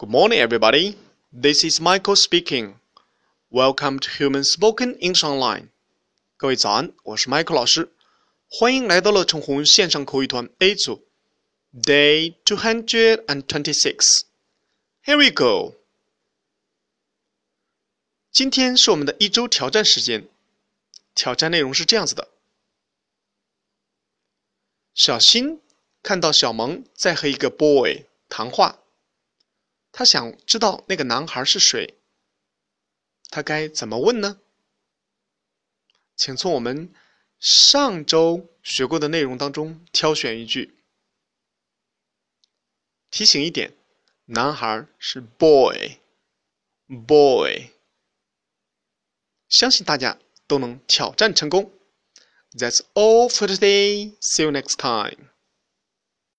Good morning, everybody. This is Michael speaking. Welcome to Human Spoken English Online. 各位早安，我是 Michael 老师，欢迎来到了陈红线上口语团 A 组，Day two hundred and twenty-six. Here we go. 今天是我们的一周挑战时间，挑战内容是这样子的：小新看到小萌在和一个 boy 谈话。 他想知道那个男孩是谁，他该怎么问呢？请从我们上周学过的内容当中挑选一句。提醒一点，男孩是 boy，boy。相信大家都能挑战成功。That's all for today. See you next time.